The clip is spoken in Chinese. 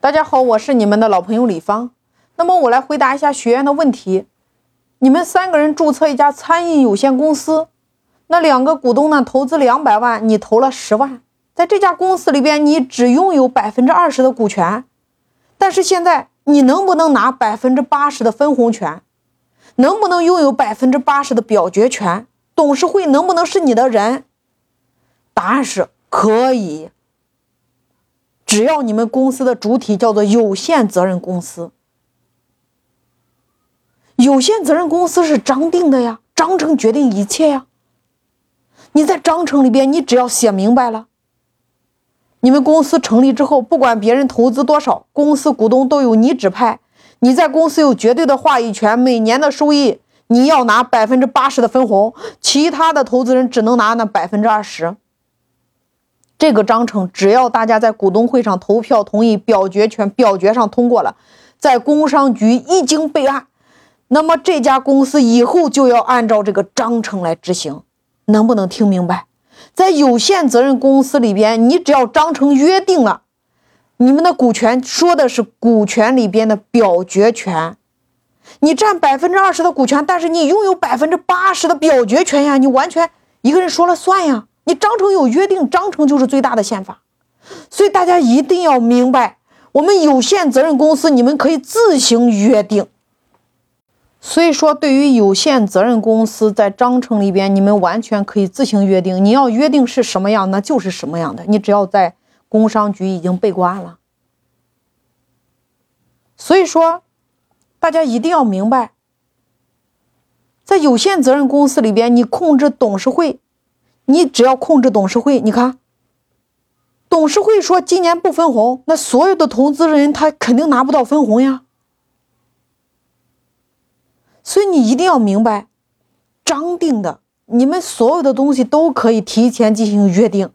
大家好，我是你们的老朋友李芳。那么我来回答一下学员的问题。你们三个人注册一家餐饮有限公司，那两个股东呢投资两百万，你投了十万，在这家公司里边你只拥有百分之二十的股权，但是现在你能不能拿百分之八十的分红权？能不能拥有百分之八十的表决权？董事会能不能是你的人？答案是可以。只要你们公司的主体叫做有限责任公司，有限责任公司是章定的呀，章程决定一切呀。你在章程里边，你只要写明白了，你们公司成立之后，不管别人投资多少，公司股东都有你指派，你在公司有绝对的话语权，每年的收益你要拿百分之八十的分红，其他的投资人只能拿那百分之二十。这个章程，只要大家在股东会上投票同意，表决权表决上通过了，在工商局一经备案，那么这家公司以后就要按照这个章程来执行。能不能听明白？在有限责任公司里边，你只要章程约定了，你们的股权说的是股权里边的表决权，你占百分之二十的股权，但是你拥有百分之八十的表决权呀，你完全一个人说了算呀。你章程有约定，章程就是最大的宪法，所以大家一定要明白，我们有限责任公司你们可以自行约定。所以说，对于有限责任公司在章程里边，你们完全可以自行约定。你要约定是什么样，那就是什么样的。你只要在工商局已经备过案了。所以说，大家一定要明白，在有限责任公司里边，你控制董事会。你只要控制董事会，你看，董事会说今年不分红，那所有的投资人他肯定拿不到分红呀。所以你一定要明白，章定的，你们所有的东西都可以提前进行约定。